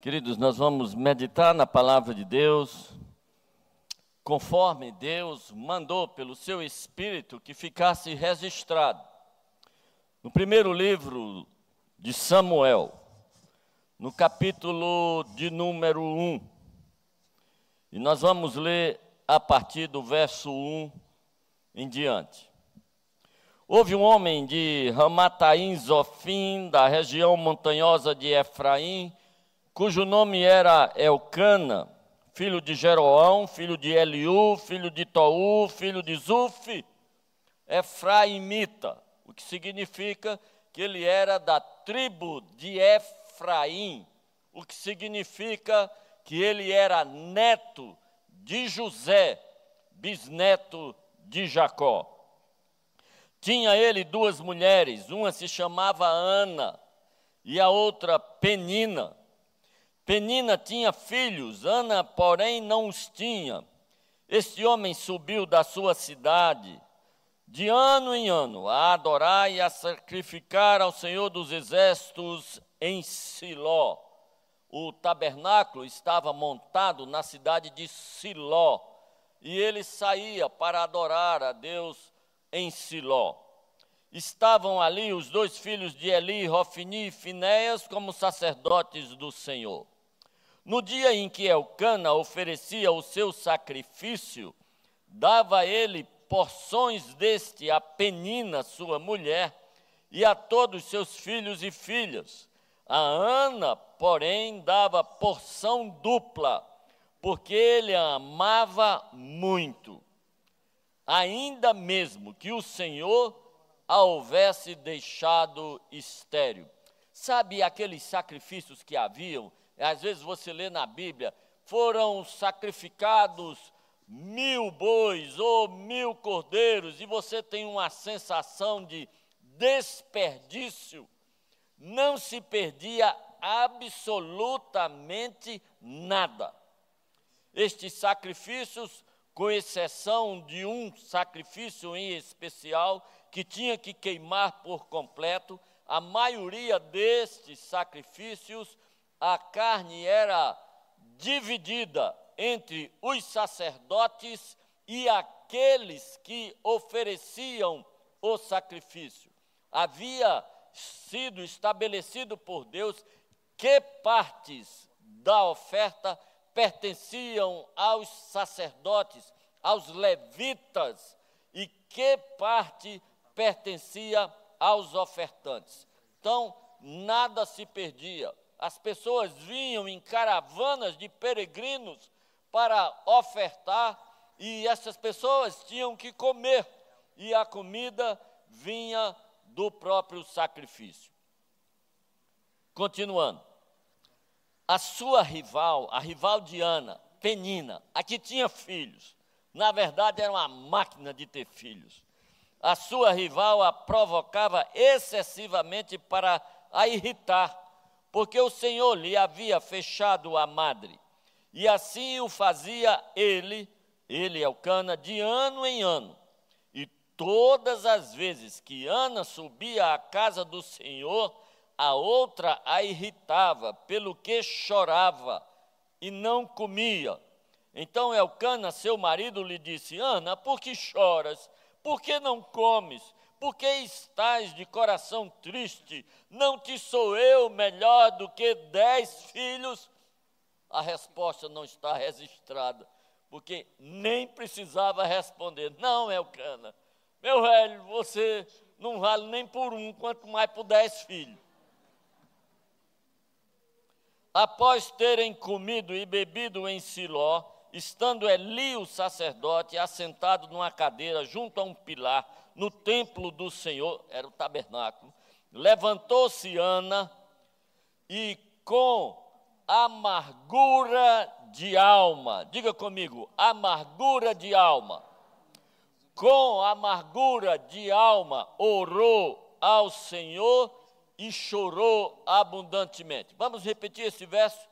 Queridos, nós vamos meditar na palavra de Deus, conforme Deus mandou pelo seu Espírito que ficasse registrado. No primeiro livro de Samuel, no capítulo de número 1, e nós vamos ler a partir do verso 1 em diante. Houve um homem de Ramataim Zofim, da região montanhosa de Efraim, cujo nome era Elcana, filho de Jeroão, filho de Eliú, filho de Tou, filho de Zuf, Efraimita, o que significa que ele era da tribo de Efraim, o que significa que ele era neto de José, bisneto de Jacó. Tinha ele duas mulheres, uma se chamava Ana e a outra Penina. Penina tinha filhos, Ana, porém, não os tinha. Este homem subiu da sua cidade, de ano em ano, a adorar e a sacrificar ao Senhor dos Exércitos em Siló. O tabernáculo estava montado na cidade de Siló, e ele saía para adorar a Deus em Siló. Estavam ali os dois filhos de Eli, Rofini e Finéias, como sacerdotes do Senhor. No dia em que Elcana oferecia o seu sacrifício, dava ele porções deste a Penina, sua mulher, e a todos seus filhos e filhas. A Ana, porém, dava porção dupla, porque ele a amava muito. Ainda mesmo que o Senhor a houvesse deixado estéril. Sabe aqueles sacrifícios que haviam às vezes você lê na Bíblia, foram sacrificados mil bois ou mil cordeiros, e você tem uma sensação de desperdício. Não se perdia absolutamente nada. Estes sacrifícios, com exceção de um sacrifício em especial, que tinha que queimar por completo, a maioria destes sacrifícios a carne era dividida entre os sacerdotes e aqueles que ofereciam o sacrifício. Havia sido estabelecido por Deus que partes da oferta pertenciam aos sacerdotes, aos levitas, e que parte pertencia aos ofertantes. Então, nada se perdia as pessoas vinham em caravanas de peregrinos para ofertar e essas pessoas tinham que comer e a comida vinha do próprio sacrifício. Continuando. A sua rival, a rival de Ana, Penina, a que tinha filhos, na verdade era uma máquina de ter filhos. A sua rival a provocava excessivamente para a irritar porque o Senhor lhe havia fechado a madre. E assim o fazia ele, ele Elcana, de ano em ano. E todas as vezes que Ana subia à casa do Senhor, a outra a irritava, pelo que chorava e não comia. Então Elcana, seu marido, lhe disse: Ana, por que choras? Por que não comes? Por que estás de coração triste? Não te sou eu melhor do que dez filhos? A resposta não está registrada, porque nem precisava responder. Não, Elcana, meu velho, você não vale nem por um, quanto mais por dez filhos. Após terem comido e bebido em Siló, estando Eli, o sacerdote, assentado numa cadeira junto a um pilar, no templo do Senhor, era o tabernáculo, levantou-se Ana e com amargura de alma, diga comigo, amargura de alma, com amargura de alma, orou ao Senhor e chorou abundantemente. Vamos repetir esse verso?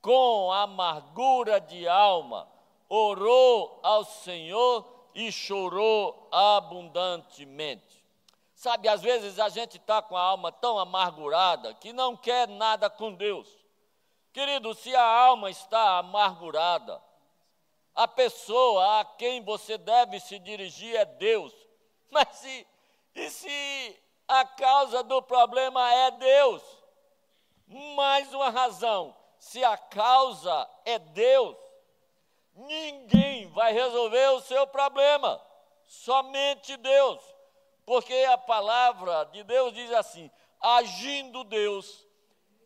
Com amargura de alma, orou ao Senhor e chorou abundantemente. Sabe, às vezes a gente está com a alma tão amargurada que não quer nada com Deus. Querido, se a alma está amargurada, a pessoa a quem você deve se dirigir é Deus. Mas se, e se a causa do problema é Deus? Mais uma razão: se a causa é Deus, ninguém vai resolver o seu problema, somente Deus. Porque a palavra de Deus diz assim: agindo Deus,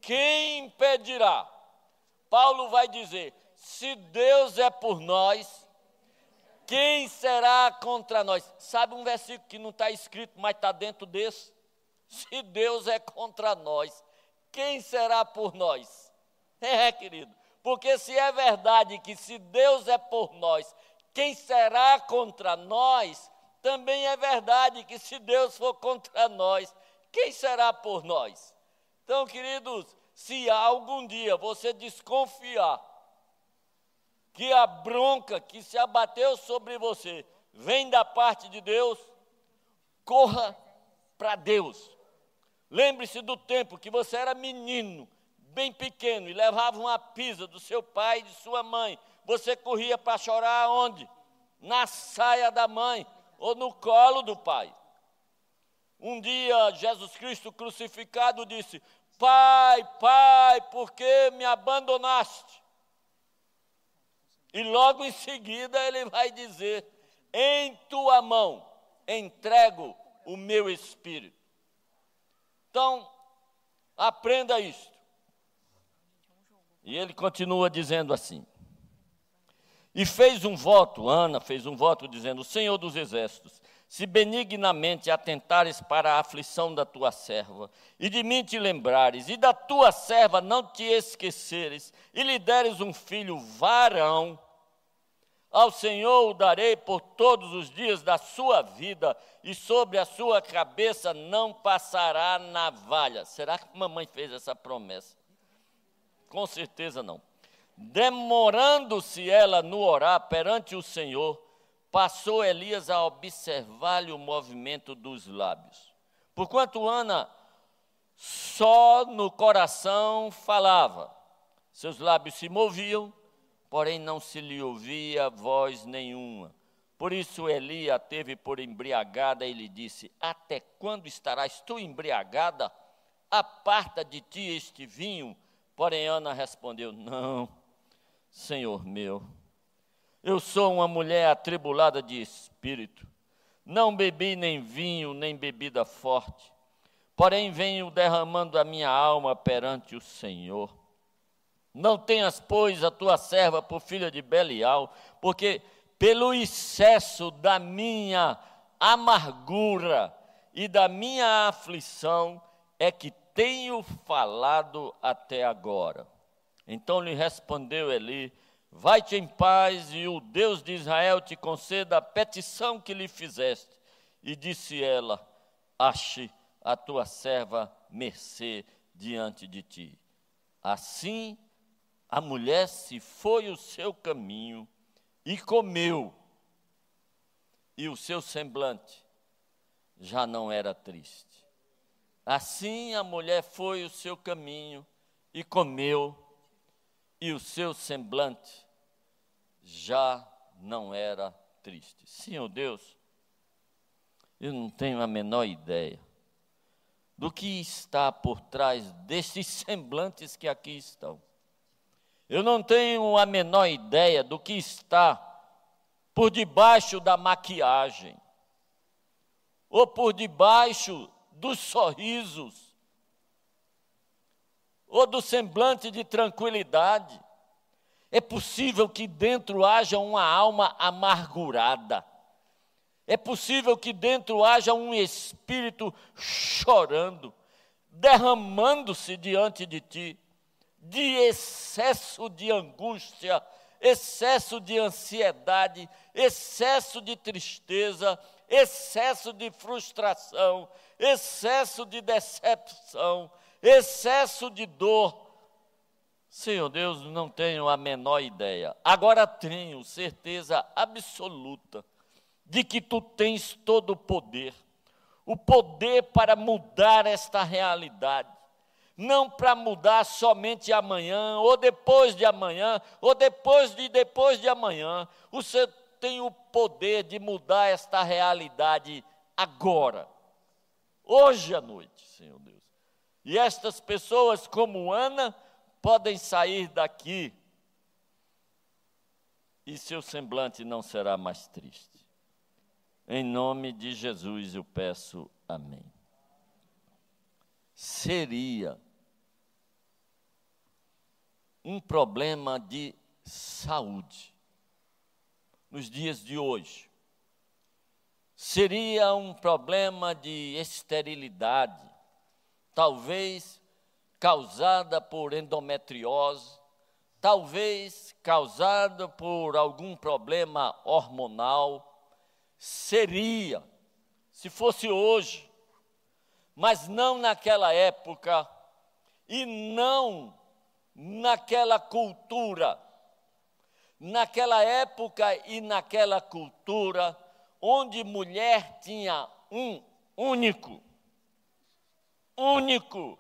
quem impedirá? Paulo vai dizer: se Deus é por nós, quem será contra nós? Sabe um versículo que não está escrito, mas está dentro desse? Se Deus é contra nós, quem será por nós? É, querido, porque se é verdade que se Deus é por nós, quem será contra nós? Também é verdade que se Deus for contra nós, quem será por nós? Então, queridos, se algum dia você desconfiar que a bronca que se abateu sobre você vem da parte de Deus, corra para Deus. Lembre-se do tempo que você era menino, bem pequeno, e levava uma pisa do seu pai e de sua mãe. Você corria para chorar onde? Na saia da mãe ou no colo do pai. Um dia, Jesus Cristo crucificado disse: Pai, Pai, por que me abandonaste? E logo em seguida ele vai dizer: Em tua mão entrego o meu espírito. Então, aprenda isto. E ele continua dizendo assim: E fez um voto, Ana fez um voto dizendo: Senhor dos exércitos, se benignamente atentares para a aflição da tua serva, e de mim te lembrares, e da tua serva não te esqueceres, e lhe deres um filho varão, ao Senhor o darei por todos os dias da sua vida, e sobre a sua cabeça não passará navalha. Será que mamãe fez essa promessa? Com certeza não. Demorando-se ela no orar perante o Senhor, passou Elias a observar-lhe o movimento dos lábios. Porquanto Ana só no coração falava, seus lábios se moviam, porém não se lhe ouvia voz nenhuma. Por isso Eli a teve por embriagada e lhe disse: Até quando estarás tu embriagada? Aparta de ti este vinho. Porém Ana respondeu: Não, Senhor meu eu sou uma mulher atribulada de espírito. Não bebi nem vinho, nem bebida forte. Porém, venho derramando a minha alma perante o Senhor. Não tenhas, pois, a tua serva por filha de Belial, porque pelo excesso da minha amargura e da minha aflição é que tenho falado até agora. Então lhe respondeu Eli: Vai-te em paz e o Deus de Israel te conceda a petição que lhe fizeste. E disse ela: Ache a tua serva mercê diante de ti. Assim a mulher se foi o seu caminho e comeu, e o seu semblante já não era triste. Assim a mulher foi o seu caminho e comeu, e o seu semblante já não era triste. Senhor Deus, eu não tenho a menor ideia do que está por trás desses semblantes que aqui estão. Eu não tenho a menor ideia do que está por debaixo da maquiagem, ou por debaixo dos sorrisos, ou do semblante de tranquilidade. É possível que dentro haja uma alma amargurada. É possível que dentro haja um espírito chorando, derramando-se diante de ti, de excesso de angústia, excesso de ansiedade, excesso de tristeza, excesso de frustração, excesso de decepção, excesso de dor. Senhor Deus, não tenho a menor ideia. Agora tenho certeza absoluta de que tu tens todo o poder o poder para mudar esta realidade. não para mudar somente amanhã, ou depois de amanhã, ou depois de depois de amanhã. O Senhor tem o poder de mudar esta realidade agora, hoje à noite, Senhor Deus. E estas pessoas, como Ana, podem sair daqui e seu semblante não será mais triste. Em nome de Jesus eu peço amém. Seria um problema de saúde nos dias de hoje. Seria um problema de esterilidade, talvez causada por endometriose, talvez causada por algum problema hormonal. Seria, se fosse hoje, mas não naquela época e não naquela cultura naquela época e naquela cultura, onde mulher tinha um único, único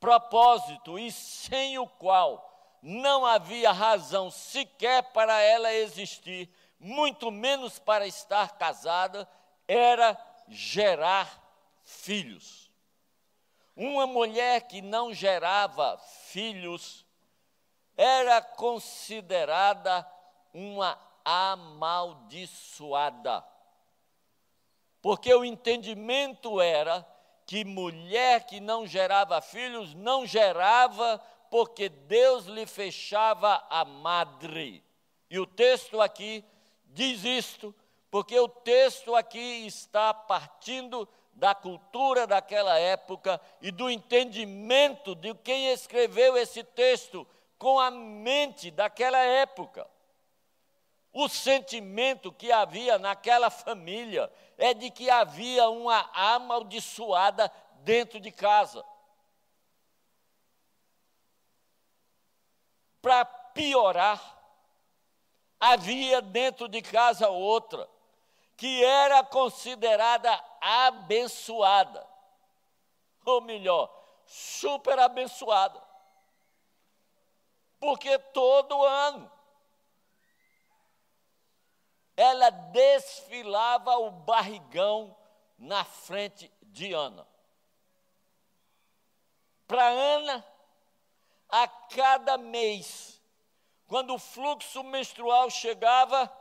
propósito e sem o qual não havia razão sequer para ela existir, muito menos para estar casada, era gerar filhos. Uma mulher que não gerava filhos era considerada uma amaldiçoada. Porque o entendimento era que mulher que não gerava filhos não gerava porque Deus lhe fechava a madre. E o texto aqui diz isto, porque o texto aqui está partindo da cultura daquela época e do entendimento de quem escreveu esse texto, com a mente daquela época. O sentimento que havia naquela família é de que havia uma amaldiçoada dentro de casa. Para piorar, havia dentro de casa outra, que era considerada abençoada, ou melhor, super abençoada porque todo ano ela desfilava o barrigão na frente de Ana. Para Ana, a cada mês, quando o fluxo menstrual chegava,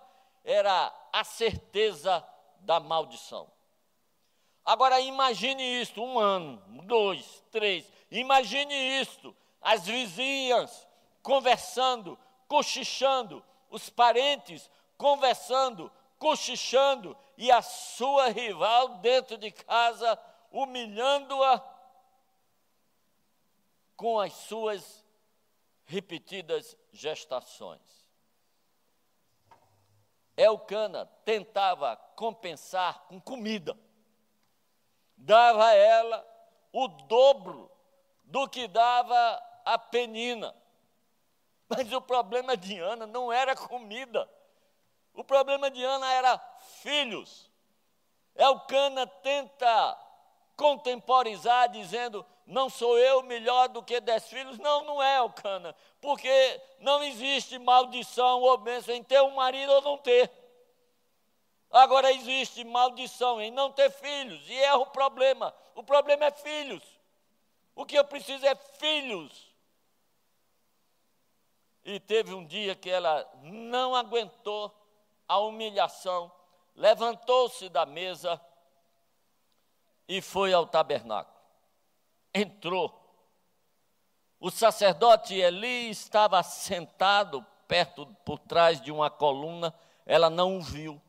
era a certeza da maldição. Agora imagine isto, um ano, dois, três, imagine isto, as vizinhas, conversando, cochichando, os parentes conversando, cochichando, e a sua rival dentro de casa, humilhando-a com as suas repetidas gestações. Elcana tentava compensar com comida, dava a ela o dobro do que dava a Penina. Mas o problema de Ana não era comida. O problema de Ana era filhos. Elcana tenta contemporizar dizendo: não sou eu melhor do que dez filhos. Não, não é Elcana, porque não existe maldição ou bênção em ter um marido ou não ter. Agora existe maldição em não ter filhos, e é o problema. O problema é filhos. O que eu preciso é filhos. E teve um dia que ela não aguentou a humilhação, levantou-se da mesa e foi ao tabernáculo. Entrou. O sacerdote Eli estava sentado perto, por trás de uma coluna, ela não o viu.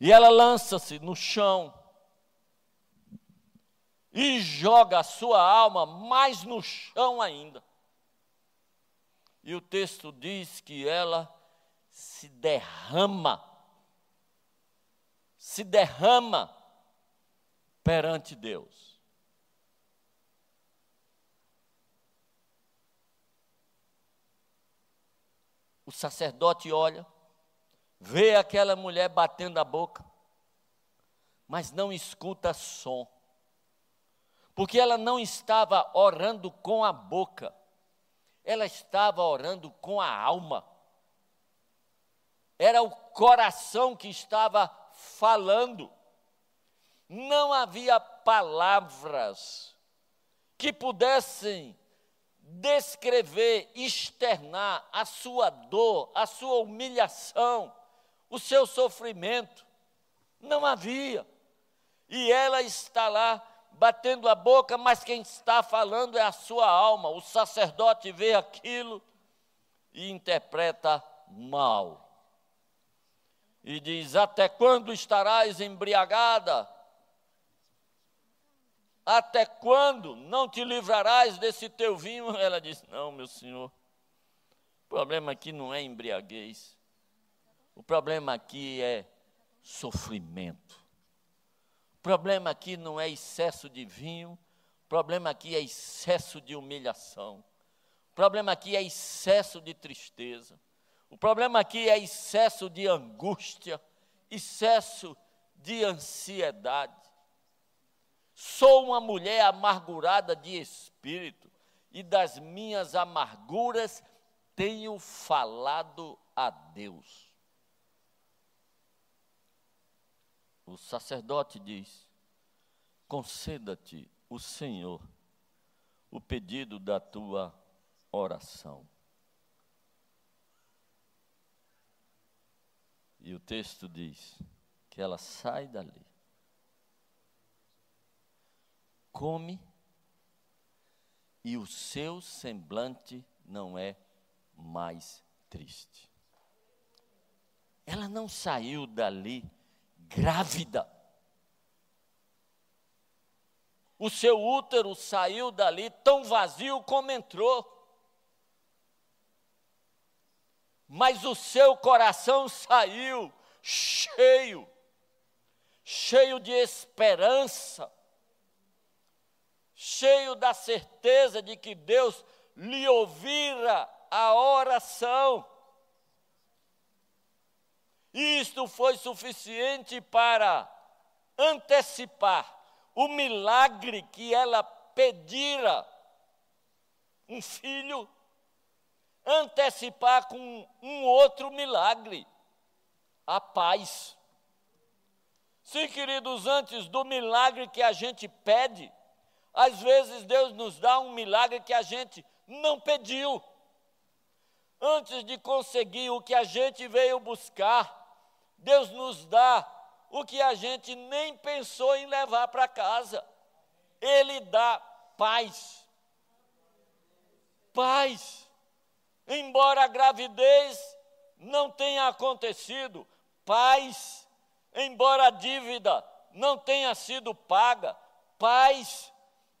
E ela lança-se no chão e joga a sua alma mais no chão ainda. E o texto diz que ela se derrama, se derrama perante Deus. O sacerdote olha, vê aquela mulher batendo a boca, mas não escuta som. porque ela não estava orando com a boca, ela estava orando com a alma. Era o coração que estava falando. Não havia palavras que pudessem descrever, externar a sua dor, a sua humilhação, o seu sofrimento. Não havia. E ela está lá batendo a boca, mas quem está falando é a sua alma. O sacerdote vê aquilo e interpreta mal. E diz: Até quando estarás embriagada? Até quando não te livrarás desse teu vinho? Ela disse: Não, meu senhor. O problema aqui não é embriaguez. O problema aqui é sofrimento. Problema aqui não é excesso de vinho. Problema aqui é excesso de humilhação. Problema aqui é excesso de tristeza. O problema aqui é excesso de angústia, excesso de ansiedade. Sou uma mulher amargurada de espírito, e das minhas amarguras tenho falado a Deus. O sacerdote diz: conceda-te o Senhor o pedido da tua oração. E o texto diz que ela sai dali come e o seu semblante não é mais triste. Ela não saiu dali grávida. O seu útero saiu dali tão vazio como entrou. Mas o seu coração saiu cheio, cheio de esperança, cheio da certeza de que Deus lhe ouvira a oração. Isto foi suficiente para antecipar o milagre que ela pedira, um filho, antecipar com um outro milagre, a paz. Sim, queridos, antes do milagre que a gente pede, às vezes Deus nos dá um milagre que a gente não pediu. Antes de conseguir o que a gente veio buscar, Deus nos dá o que a gente nem pensou em levar para casa. Ele dá paz. Paz. Embora a gravidez não tenha acontecido, paz. Embora a dívida não tenha sido paga, paz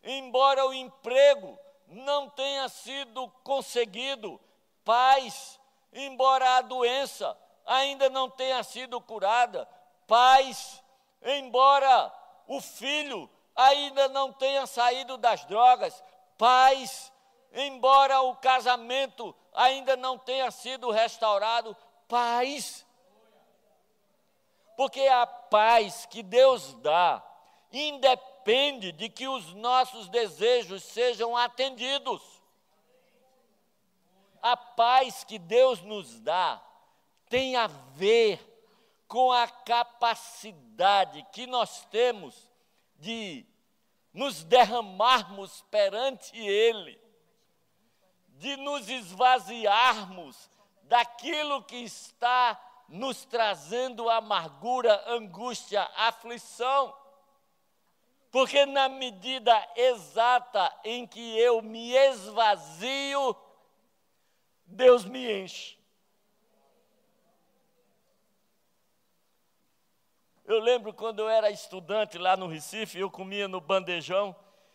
embora o emprego não tenha sido conseguido, paz, embora a doença ainda não tenha sido curada, paz, embora o filho ainda não tenha saído das drogas, paz, embora o casamento ainda não tenha sido restaurado, paz. Porque a paz que Deus dá, independente depende de que os nossos desejos sejam atendidos. A paz que Deus nos dá tem a ver com a capacidade que nós temos de nos derramarmos perante Ele, de nos esvaziarmos daquilo que está nos trazendo amargura, angústia, aflição. Porque na medida exata em que eu me esvazio, Deus me enche. Eu lembro quando eu era estudante lá no Recife, eu comia no bandejão.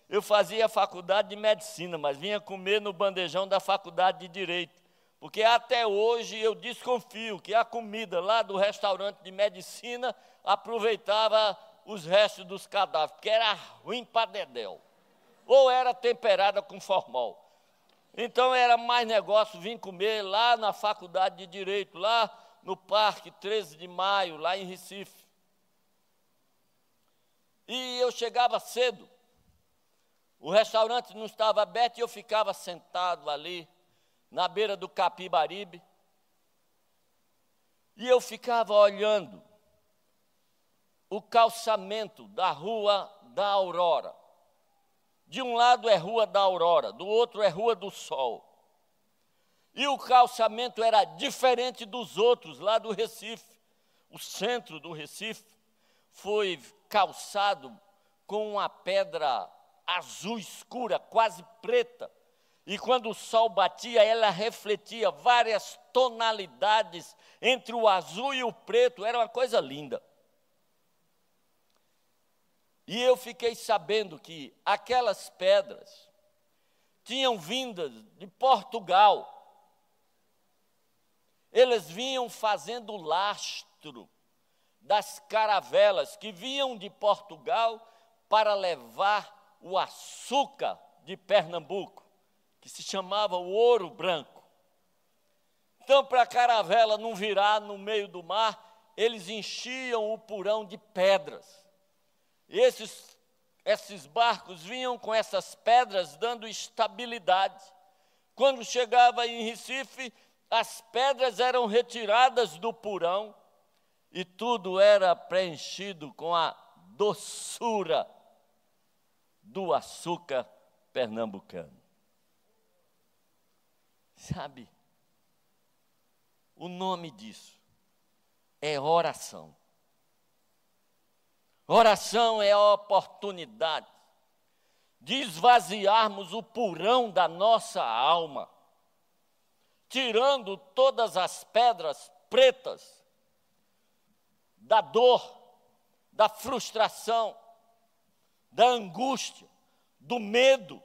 Eu fazia faculdade de medicina, mas vinha comer no bandejão da faculdade de direito. Porque até hoje eu desconfio que a comida lá do restaurante de medicina aproveitava os restos dos cadáveres, porque era ruim para dedéu. Ou era temperada com formol. Então era mais negócio vir comer lá na faculdade de Direito, lá no Parque 13 de Maio, lá em Recife. E eu chegava cedo, O restaurante não estava aberto e eu ficava sentado ali, na beira do Capibaribe. E eu ficava olhando o calçamento da Rua da Aurora. De um lado é Rua da Aurora, do outro é Rua do Sol. E o calçamento era diferente dos outros lá do Recife. O centro do Recife foi calçado com uma pedra azul escura, quase preta. E quando o sol batia, ela refletia várias tonalidades entre o azul e o preto, era uma coisa linda. E eu fiquei sabendo que aquelas pedras tinham vindas de Portugal. Eles vinham fazendo lastro das caravelas que vinham de Portugal para levar o açúcar de Pernambuco, que se chamava o ouro branco. Então, para a caravela não virar no meio do mar, eles enchiam o porão de pedras. Esses, esses barcos vinham com essas pedras dando estabilidade. Quando chegava em Recife, as pedras eram retiradas do porão e tudo era preenchido com a doçura do açúcar pernambucano. Sabe, o nome disso é oração. Oração é a oportunidade de esvaziarmos o purão da nossa alma, tirando todas as pedras pretas da dor, da frustração, da angústia, do medo,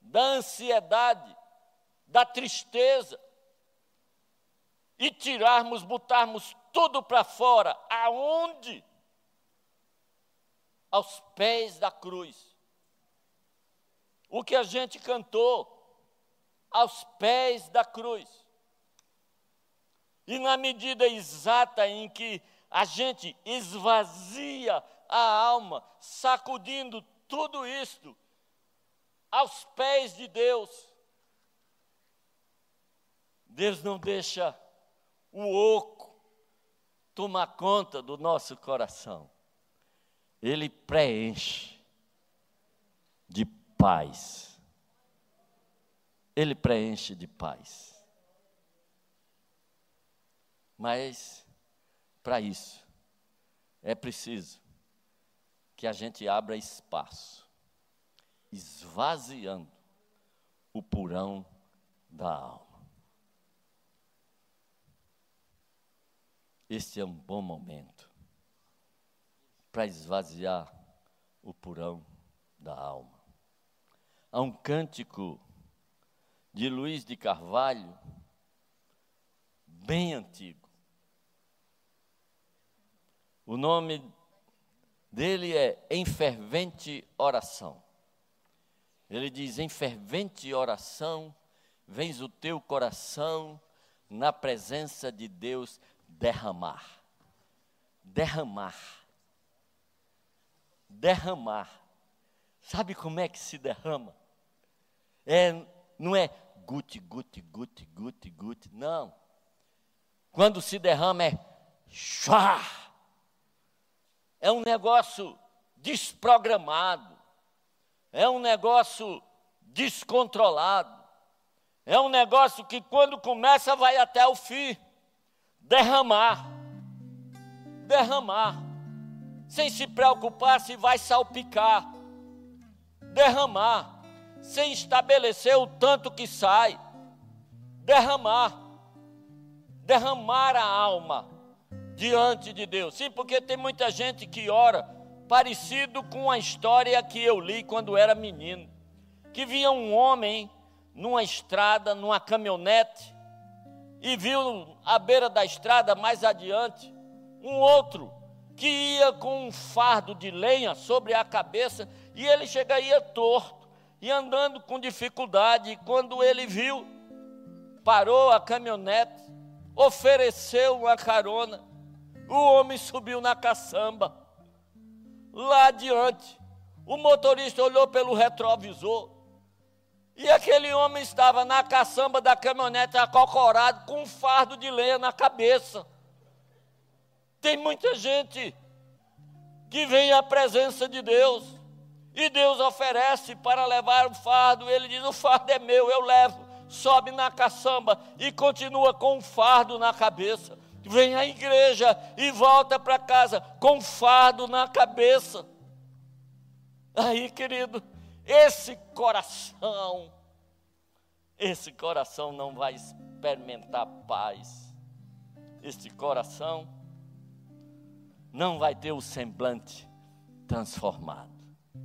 da ansiedade, da tristeza, e tirarmos, botarmos tudo para fora, aonde? Aos pés da cruz. O que a gente cantou, aos pés da cruz. E na medida exata em que a gente esvazia a alma, sacudindo tudo isto aos pés de Deus. Deus não deixa o oco tomar conta do nosso coração. Ele preenche de paz. Ele preenche de paz. Mas para isso, é preciso que a gente abra espaço, esvaziando o purão da alma. Este é um bom momento para esvaziar o purão da alma. Há um cântico de Luiz de Carvalho, bem antigo, o nome dele é Em Fervente Oração. Ele diz: Em fervente oração, vens o teu coração na presença de Deus derramar. Derramar. Derramar. Sabe como é que se derrama? É, não é guti, guti, guti, guti, guti, não. Quando se derrama é chá é um negócio desprogramado, é um negócio descontrolado, é um negócio que quando começa vai até o fim. Derramar, derramar, sem se preocupar se vai salpicar, derramar, sem estabelecer o tanto que sai, derramar, derramar a alma, diante de Deus. Sim, porque tem muita gente que ora parecido com a história que eu li quando era menino, que via um homem numa estrada, numa caminhonete, e viu à beira da estrada mais adiante um outro que ia com um fardo de lenha sobre a cabeça e ele chegaria torto e andando com dificuldade. E quando ele viu, parou a caminhonete, ofereceu uma carona o homem subiu na caçamba. Lá adiante, O motorista olhou pelo retrovisor e aquele homem estava na caçamba da caminhonete acocorado com um fardo de lenha na cabeça. Tem muita gente que vem à presença de Deus e Deus oferece para levar o fardo. Ele diz: O fardo é meu, eu levo. Sobe na caçamba e continua com o fardo na cabeça. Vem à igreja e volta para casa com fardo na cabeça. Aí, querido, esse coração, esse coração não vai experimentar paz. Esse coração não vai ter o semblante transformado.